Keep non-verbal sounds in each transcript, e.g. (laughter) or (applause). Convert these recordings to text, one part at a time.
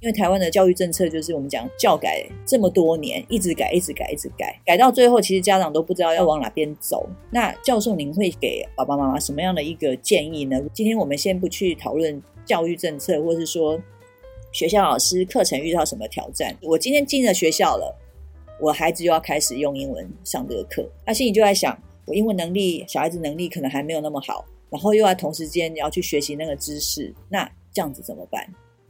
因为台湾的教育政策就是我们讲教改这么多年，一直改，一直改，一直改，改到最后，其实家长都不知道要往哪边走。那教授，您会给爸爸妈妈什么样的一个建议呢？今天我们先不去讨论教育政策，或是说学校老师课程遇到什么挑战。我今天进了学校了，我孩子又要开始用英文上这个课，他心里就在想，我英文能力，小孩子能力可能还没有那么好，然后又要同时间要去学习那个知识，那这样子怎么办？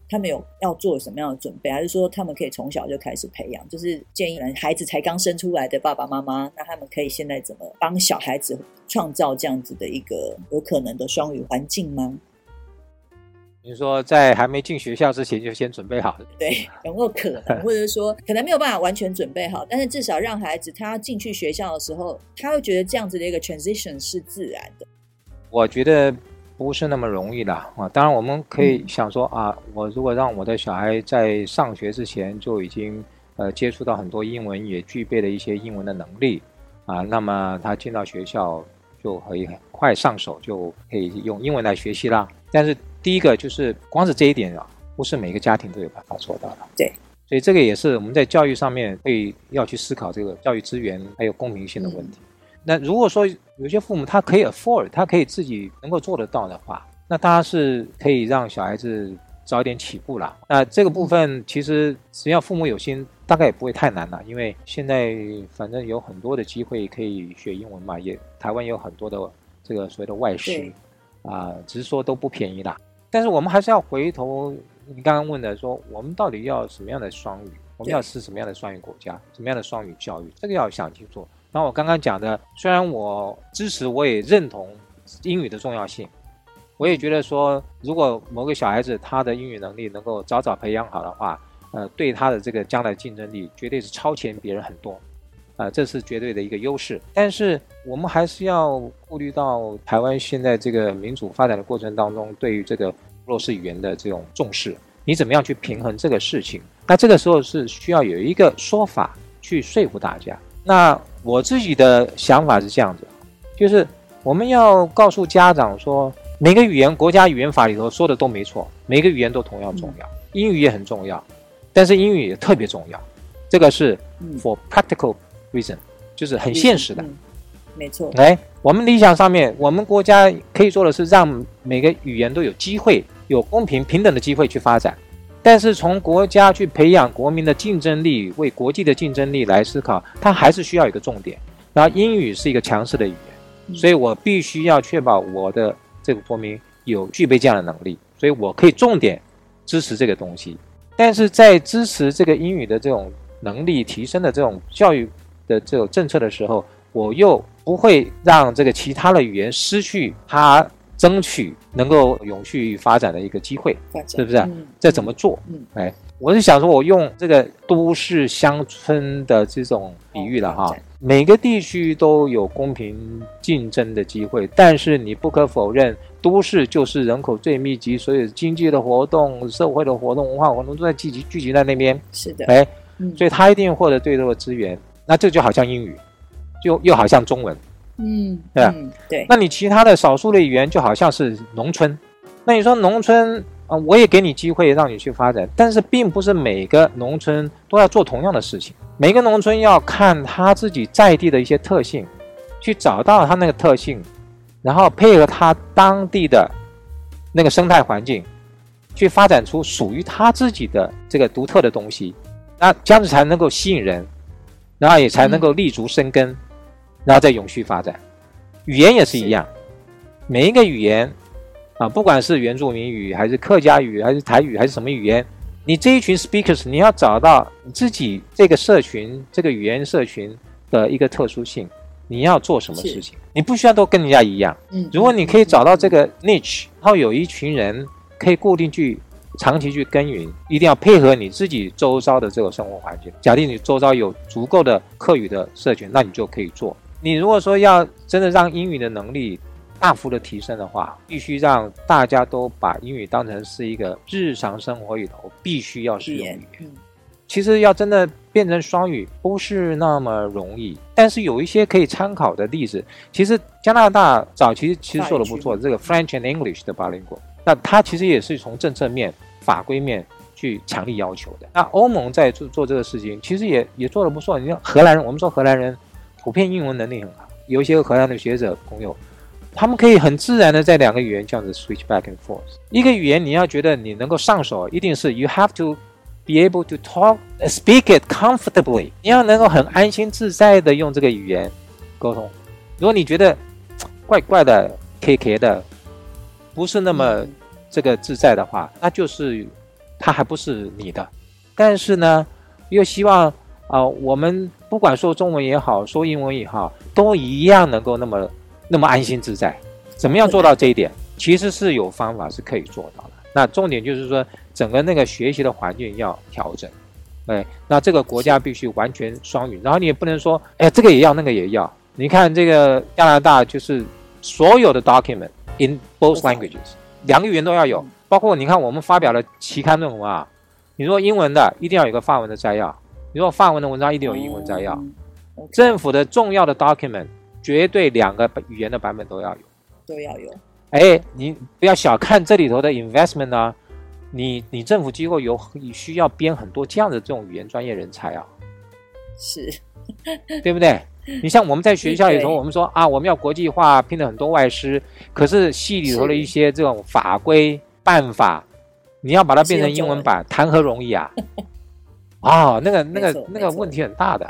他们有要做什么样的准备，还是说他们可以从小就开始培养？就是建议孩子才刚生出来的爸爸妈妈，那他们可以现在怎么帮小孩子创造这样子的一个有可能的双语环境吗？你说在还没进学校之前就先准备好？对，有没有可能，或者是说可能没有办法完全准备好，但是至少让孩子他进去学校的时候，他会觉得这样子的一个 transition 是自然的。我觉得。不是那么容易的啊！当然，我们可以想说啊，我如果让我的小孩在上学之前就已经呃接触到很多英文，也具备了一些英文的能力啊，那么他进到学校就可以很快上手，就可以用英文来学习啦。但是第一个就是光是这一点啊，不是每个家庭都有办法做到的。对，所以这个也是我们在教育上面会要去思考这个教育资源还有公平性的问题。嗯那如果说有些父母他可以 afford，他可以自己能够做得到的话，那当然是可以让小孩子早一点起步了。那这个部分其实只要父母有心，大概也不会太难了，因为现在反正有很多的机会可以学英文嘛，也台湾也有很多的这个所谓的外师，啊、呃，只是说都不便宜啦。但是我们还是要回头，你刚刚问的说，我们到底要什么样的双语？我们要是什么样的双语国家？什么样的双语教育？这个要想清楚。那我刚刚讲的，虽然我支持，我也认同英语的重要性，我也觉得说，如果某个小孩子他的英语能力能够早早培养好的话，呃，对他的这个将来竞争力绝对是超前别人很多，啊、这是绝对的一个优势。但是我们还是要顾虑到台湾现在这个民主发展的过程当中，对于这个弱势语言的这种重视，你怎么样去平衡这个事情？那这个时候是需要有一个说法去说服大家。那我自己的想法是这样子，就是我们要告诉家长说，每个语言国家语言法里头说的都没错，每个语言都同样重要，英语也很重要，但是英语也特别重要，这个是 for practical reason，就是很现实的，没错。来，我们理想上面，我们国家可以做的是让每个语言都有机会，有公平平等的机会去发展。但是从国家去培养国民的竞争力，为国际的竞争力来思考，它还是需要一个重点。然后英语是一个强势的语言，所以我必须要确保我的这个国民有具备这样的能力，所以我可以重点支持这个东西。但是在支持这个英语的这种能力提升的这种教育的这种政策的时候，我又不会让这个其他的语言失去它。争取能够永续发展的一个机会，是不是？嗯、这怎么做？嗯，哎，我是想说，我用这个都市乡村的这种比喻了哈。每个地区都有公平竞争的机会，但是你不可否认，都市就是人口最密集，所以经济的活动、社会的活动、文化活动都在聚集聚集在那边。是的，哎，所以他一定获得最多的资源。那这就好像英语，就又好像中文。嗯，对吧？对，那你其他的少数的语言就好像是农村，那你说农村啊，我也给你机会让你去发展，但是并不是每个农村都要做同样的事情，每个农村要看他自己在地的一些特性，去找到他那个特性，然后配合他当地的那个生态环境，去发展出属于他自己的这个独特的东西，那这样子才能够吸引人，然后也才能够立足生根。嗯然后再永续发展，语言也是一样，每一个语言啊，不管是原住民语还是客家语还是台语还是什么语言，你这一群 speakers，你要找到你自己这个社群这个语言社群的一个特殊性，你要做什么事情？你不需要都跟人家一样。嗯，如果你可以找到这个 niche，然后有一群人可以固定去长期去耕耘，一定要配合你自己周遭的这个生活环境。假定你周遭有足够的客语的社群，那你就可以做。你如果说要真的让英语的能力大幅的提升的话，必须让大家都把英语当成是一个日常生活里头必须要使用语言。其实要真的变成双语不是那么容易，但是有一些可以参考的例子。其实加拿大早期其实做的不错，这个 French and English 的 bilingual，那它其实也是从政策面、法规面去强力要求的。那欧盟在做做这个事情，其实也也做的不错。你像荷兰人，我们说荷兰人普遍英文能力很好，有一些荷兰的学者朋友，他们可以很自然的在两个语言这样子 switch back and forth。一个语言你要觉得你能够上手，一定是 you have to。Be able to talk, speak it comfortably。你要能够很安心自在的用这个语言沟通。如果你觉得怪怪的、K K 的，不是那么这个自在的话，那就是它还不是你的。但是呢，又希望啊、我们不管说中文也好，说英文也好，都一样能够那么那么安心自在。怎么样做到这一点？其实是有方法是可以做到的。那重点就是说。整个那个学习的环境要调整，哎，那这个国家必须完全双语，然后你也不能说，哎，这个也要，那个也要。你看这个加拿大就是所有的 document in both languages，两个语言都要有，包括你看我们发表的期刊论文啊，你说英文的一定要有个法文的摘要，你说法文的文章一定有英文摘要，政府的重要的 document 绝对两个语言的版本都要有，都要有。哎，你不要小看这里头的 investment 啊。你你政府机构有你需要编很多这样的这种语言专业人才啊，是，(laughs) 对不对？你像我们在学校里头，我们说啊，我们要国际化，聘了很多外师，可是系里头的一些这种法规办法，你要把它变成英文版，谈何容易啊？啊、哦，那个那个那个问题很大的，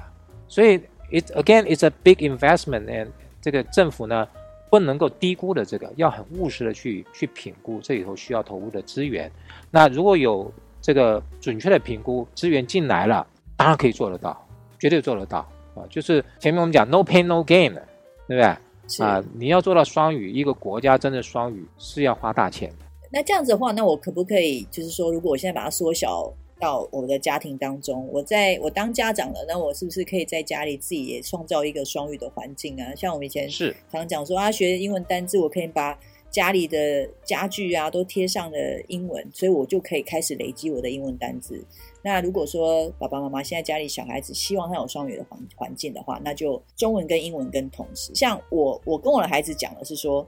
所以 it again it's a big investment，and 这个政府呢。不能够低估的这个，要很务实的去去评估这里头需要投入的资源。那如果有这个准确的评估，资源进来了，当然可以做得到，绝对做得到啊！就是前面我们讲 no pain no gain 的，对不对？啊，你要做到双语，一个国家真的双语是要花大钱。那这样子的话，那我可不可以就是说，如果我现在把它缩小？到我的家庭当中，我在我当家长了，那我是不是可以在家里自己也创造一个双语的环境啊？像我们以前是常讲说啊，学英文单字，我可以把家里的家具啊都贴上了英文，所以我就可以开始累积我的英文单字。那如果说爸爸妈妈现在家里小孩子希望他有双语的环环境的话，那就中文跟英文跟同时。像我，我跟我的孩子讲的是说。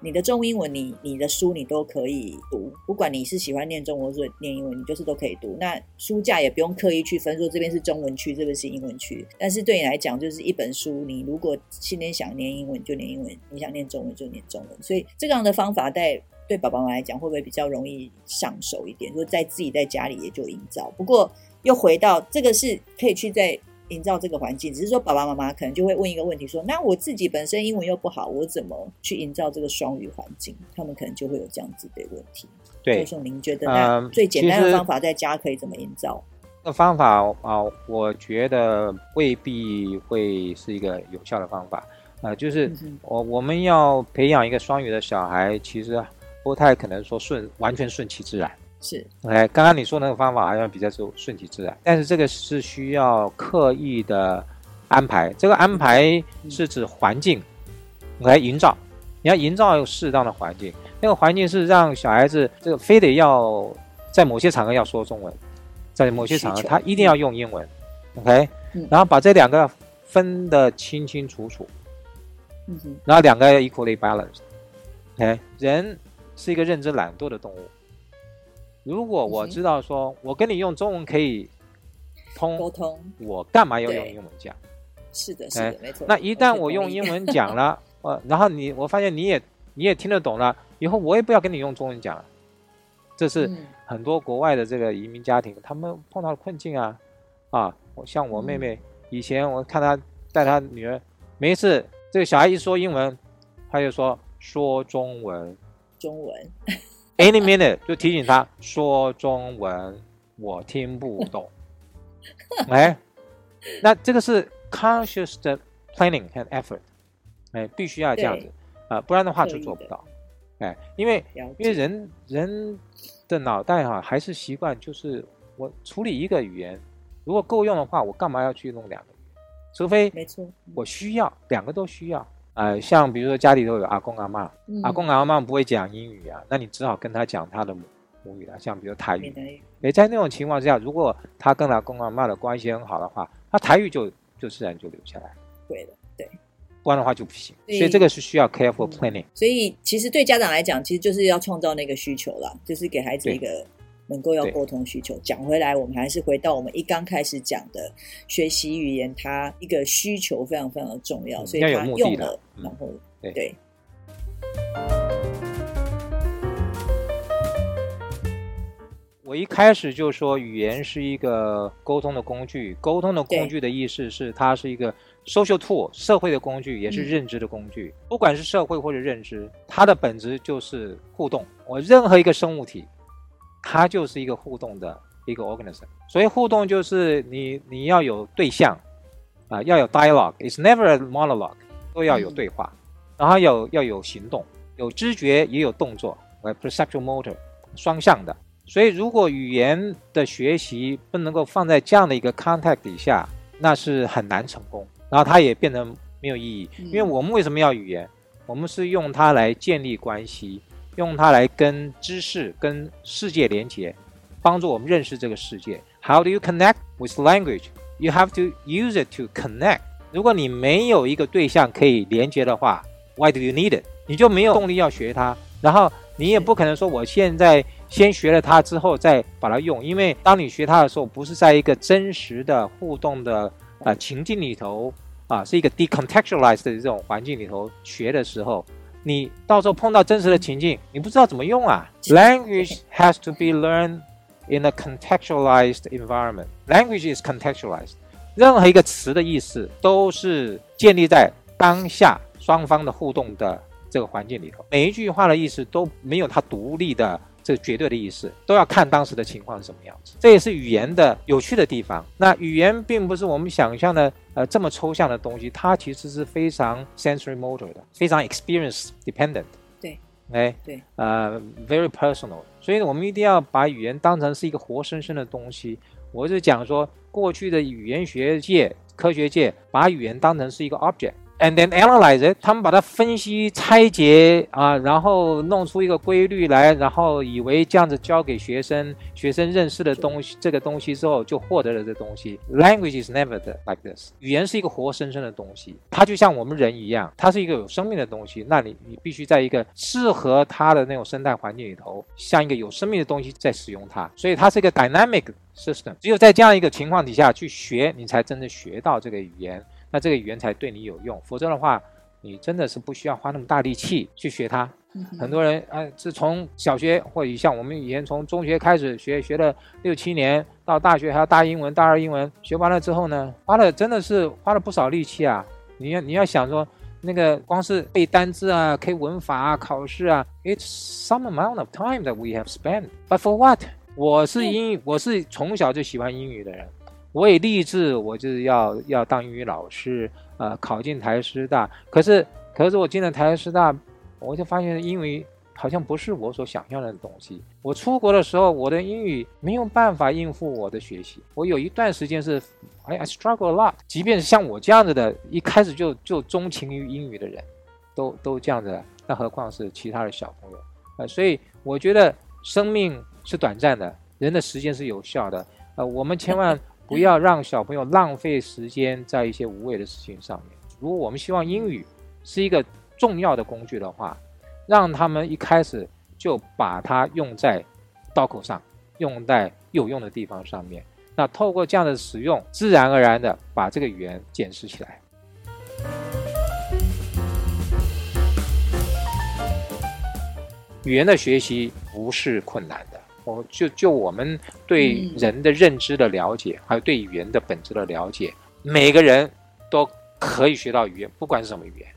你的中英文，你你的书你都可以读，不管你是喜欢念中文或者念英文，你就是都可以读。那书架也不用刻意去分，说这边是中文区，这边是英文区。但是对你来讲，就是一本书，你如果今天想念英文就念英文，你想念中文就念中文。所以这样的方法在对爸爸妈妈来讲，会不会比较容易上手一点？就在自己在家里也就营造。不过又回到这个是可以去在。营造这个环境，只是说爸爸妈妈可能就会问一个问题说：说那我自己本身英文又不好，我怎么去营造这个双语环境？他们可能就会有这样子的问题。对，教授，您觉得那最简单的方法在家可以怎么营造？这方法啊，我觉得未必会是一个有效的方法啊。就是我我们要培养一个双语的小孩，其实不太可能说顺完全顺其自然。是，OK，刚刚你说那个方法好像比较就顺其自然，但是这个是需要刻意的安排。这个安排是指环境来营造，你要营造适当的环境，那个环境是让小孩子这个非得要在某些场合要说中文，在某些场合他一定要用英文，OK，然后把这两个分得清清楚楚，然后两个要 equally balanced，OK，人是一个认知懒惰的动物。如果我知道说，我跟你用中文可以通沟通，我干嘛要用英文讲？是的，是的，没错。那一旦我用英文讲了，(laughs) 呃，然后你我发现你也你也听得懂了，以后我也不要跟你用中文讲了。这是很多国外的这个移民家庭他们碰到的困境啊啊！我像我妹妹以前我看她带她女儿，每一次这个小孩一说英文，她就说说中文，中文。Any minute 就提醒他说中文，我听不懂。(laughs) 哎，那这个是 conscious 的 planning and effort，哎，必须要这样子啊，不然的话就做不到。哎，因为因为人人的脑袋哈、啊，还是习惯就是我处理一个语言，如果够用的话，我干嘛要去弄两个语言？除非没错，我需要两个都需要。呃，像比如说家里头有阿公阿妈，嗯阿公阿妈不会讲英语啊，那你只好跟他讲他的母母语啊，像比如台语。闽南语诶，在那种情况之下，如果他跟阿公阿妈的关系很好的话，他台语就就自然就留下来，对的，对。不然的话就不行。所以这个是需要 careful planning。所以其实对家长来讲，其实就是要创造那个需求啦，就是给孩子一个能够要沟通需求。讲回来，我们还是回到我们一刚开始讲的学习语言，它一个需求非常非常的重要，嗯所以它用了，嗯、然后对。对我一开始就说语言是一个沟通的工具，沟通的工具的意思是它是一个 social tool，社会的工具，也是认知的工具。嗯、不管是社会或者认知，它的本质就是互动。我任何一个生物体，它就是一个互动的一个 organism。所以互动就是你你要有对象啊、呃，要有 dialogue，it's never a monologue，都要有对话，嗯、然后要要有行动，有知觉也有动作，perceptual motor，双向的。所以，如果语言的学习不能够放在这样的一个 context 底下，那是很难成功，然后它也变得没有意义。因为我们为什么要语言？我们是用它来建立关系，用它来跟知识、跟世界连接，帮助我们认识这个世界。How do you connect with language? You have to use it to connect. 如果你没有一个对象可以连接的话，Why do you need it? 你就没有动力要学它，然后你也不可能说我现在。先学了它之后再把它用，因为当你学它的时候，不是在一个真实的互动的呃情境里头啊，是一个 decontextualized 的这种环境里头学的时候，你到时候碰到真实的情境，你不知道怎么用啊。Language has to be learned in a contextualized environment. Language is contextualized. 任何一个词的意思都是建立在当下双方的互动的这个环境里头，每一句话的意思都没有它独立的。这绝对的意思都要看当时的情况是什么样子，这也是语言的有趣的地方。那语言并不是我们想象的呃这么抽象的东西，它其实是非常 sensory motor 的，非常 experience dependent。对，哎，对，呃，very personal。所以我们一定要把语言当成是一个活生生的东西。我是讲说，过去的语言学界、科学界把语言当成是一个 object。And then analyze it，他们把它分析拆解啊，然后弄出一个规律来，然后以为这样子教给学生，学生认识的东西，这个东西之后就获得了这东西。Language is never like this，语言是一个活生生的东西，它就像我们人一样，它是一个有生命的东西。那你你必须在一个适合它的那种生态环境里头，像一个有生命的东西在使用它，所以它是一个 dynamic system。只有在这样一个情况底下去学，你才真正学到这个语言。那这个语言才对你有用，否则的话，你真的是不需要花那么大力气去学它。嗯、很多人啊，是从小学或者像我们以前从中学开始学，学了六七年，到大学还有大英文、大二英文，学完了之后呢，花了真的是花了不少力气啊。你要你要想说，那个光是背单词啊、K 文法啊、考试啊，it's some amount of time that we have spent. But for what？我是英，我是从小就喜欢英语的人。我也立志，我就是要要当英语老师，呃，考进台师大。可是，可是我进了台师大，我就发现英语好像不是我所想象的东西。我出国的时候，我的英语没有办法应付我的学习。我有一段时间是，I I struggle a lot。即便是像我这样子的，一开始就就钟情于英语的人，都都这样子，那何况是其他的小朋友？呃，所以我觉得生命是短暂的，人的时间是有效的。呃，我们千万。不要让小朋友浪费时间在一些无谓的事情上面。如果我们希望英语是一个重要的工具的话，让他们一开始就把它用在刀口上，用在有用的地方上面。那透过这样的使用，自然而然的把这个语言捡拾起来。语言的学习不是困难的。哦，就就我们对人的认知的了解，嗯、还有对语言的本质的了解，每个人都可以学到语言，不管是什么语言。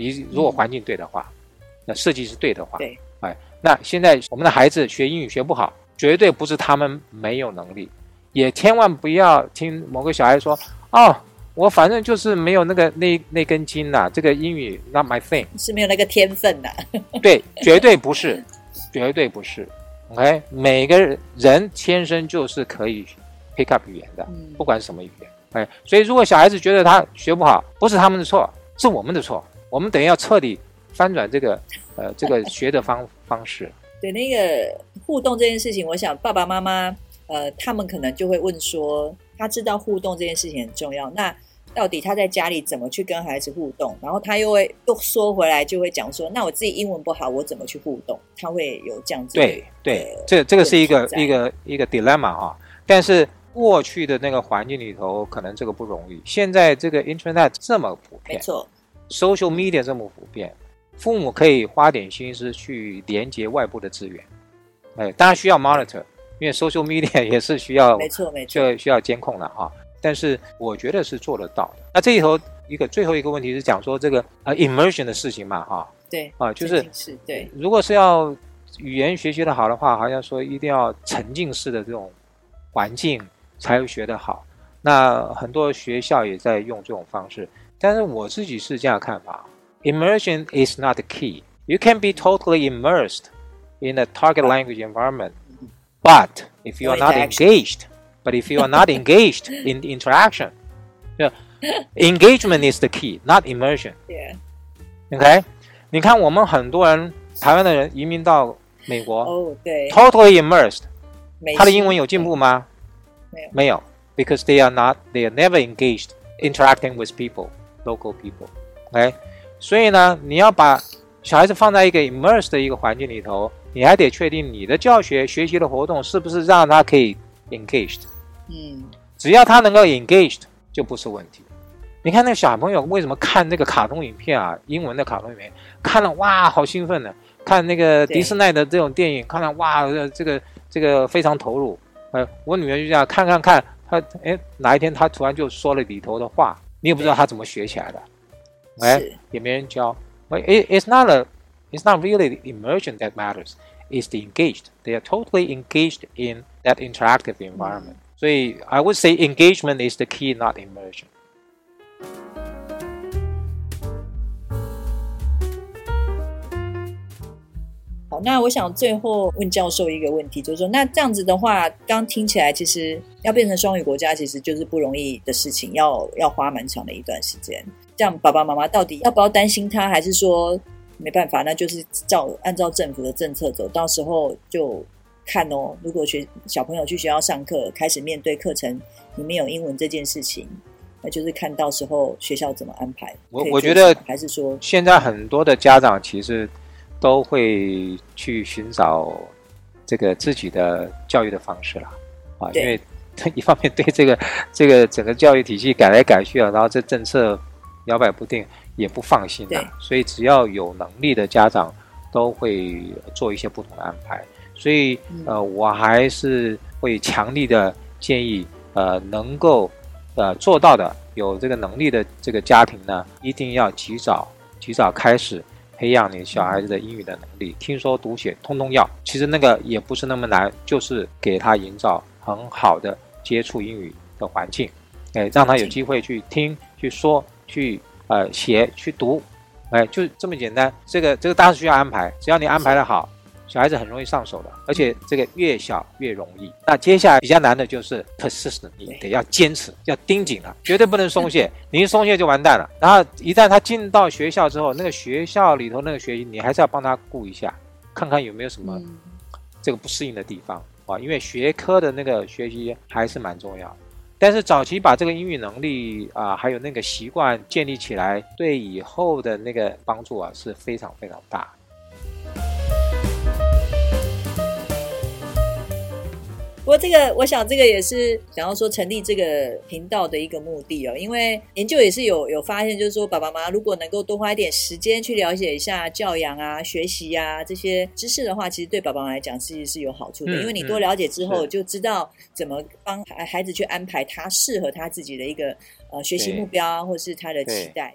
一如果环境对的话，嗯、那设计是对的话，对，哎，那现在我们的孩子学英语学不好，绝对不是他们没有能力，也千万不要听某个小孩说，哦，我反正就是没有那个那那根筋呐、啊，这个英语 not my thing，是没有那个天分呐、啊。对，绝对不是，(laughs) 绝对不是。OK，每个人天生就是可以 pick up 语言的，不管是什么语言。哎，所以如果小孩子觉得他学不好，不是他们的错，是我们的错。我们等于要彻底翻转这个呃 (laughs) 这个学的方方式。对，那个互动这件事情，我想爸爸妈妈呃他们可能就会问说，他知道互动这件事情很重要，那。到底他在家里怎么去跟孩子互动？然后他又会又说回来，就会讲说：“那我自己英文不好，我怎么去互动？”他会有这样子。对对，这这个是一个一个一个 dilemma 啊。但是过去的那个环境里头，可能这个不容易。现在这个 internet 这么普遍，没错，social media 这么普遍，父母可以花点心思去连接外部的资源。哎，当然需要 monitor，因为 social media 也是需要，没错没错，就需要监控的哈。但是我觉得是做得到的。那这里头一个最后一个问题是讲说这个呃 immersion 的事情嘛，哈，对，啊，就是是对。如果是要语言学习的好的话，好像说一定要沉浸式的这种环境才会学得好。那很多学校也在用这种方式，但是我自己是这样看法：immersion is not the key. You can be totally immersed in a target language environment, but if you are not engaged But if you are not engaged in interaction, yeah, engagement is the key, not immersion. Yeah. OK，你看我们很多人台湾的人移民到美国，哦、oh, 对，totally immersed，他的英文有进步吗？没有，没有，because they are not, they are never engaged interacting with people, local people. OK，所以呢，你要把小孩子放在一个 immersed 的一个环境里头，你还得确定你的教学学习的活动是不是让他可以 engaged。 嗯，只要他能够 engaged 就不是问题。你看那个小朋友为什么看那个卡通影片啊？英文的卡通影片看了哇，好兴奋呢！看那个迪士尼的这种电影，看了哇，这个这个非常投入。呃，我女儿就这样看看看，她哎哪一天她突然就说了里头的话，你也不知道她怎么学起来的，哎，也没人教。It, it's not a, it's not really the immersion that matters. It's the engaged. They are totally engaged in that interactive environment. 所以，I would say engagement is the key, not immersion. 好，那我想最后问教授一个问题，就是说，那这样子的话，刚听起来其实要变成双语国家，其实就是不容易的事情，要要花蛮长的一段时间。这样，爸爸妈妈到底要不要担心他，还是说没办法，那就是照按照政府的政策走，到时候就。看哦，如果学小朋友去学校上课，开始面对课程里面有英文这件事情，那就是看到时候学校怎么安排。我我觉得还是说，现在很多的家长其实都会去寻找这个自己的教育的方式了啊，因为他一方面对这个这个整个教育体系改来改去啊，然后这政策摇摆不定，也不放心的，所以只要有能力的家长都会做一些不同的安排。所以，呃，我还是会强力的建议，呃，能够，呃，做到的有这个能力的这个家庭呢，一定要及早、及早开始培养你小孩子的英语的能力，听说读写通通要。其实那个也不是那么难，就是给他营造很好的接触英语的环境，哎，让他有机会去听、去说、去呃写、去读，哎，就这么简单。这个这个当然需要安排，只要你安排的好。小孩子很容易上手的，而且这个越小越容易。那接下来比较难的就是 persistent，你得要坚持，要盯紧了，绝对不能松懈。(laughs) 你一松懈就完蛋了。然后一旦他进到学校之后，那个学校里头那个学习，你还是要帮他顾一下，看看有没有什么这个不适应的地方啊。因为学科的那个学习还是蛮重要。但是早期把这个英语能力啊，还有那个习惯建立起来，对以后的那个帮助啊是非常非常大。不过这个，我想这个也是想要说成立这个频道的一个目的哦，因为研究也是有有发现，就是说爸爸妈妈如果能够多花一点时间去了解一下教养啊、学习啊这些知识的话，其实对爸爸妈妈来讲其实是有好处的，因为你多了解之后，就知道怎么帮孩孩子去安排他适合他自己的一个呃学习目标，或是他的期待。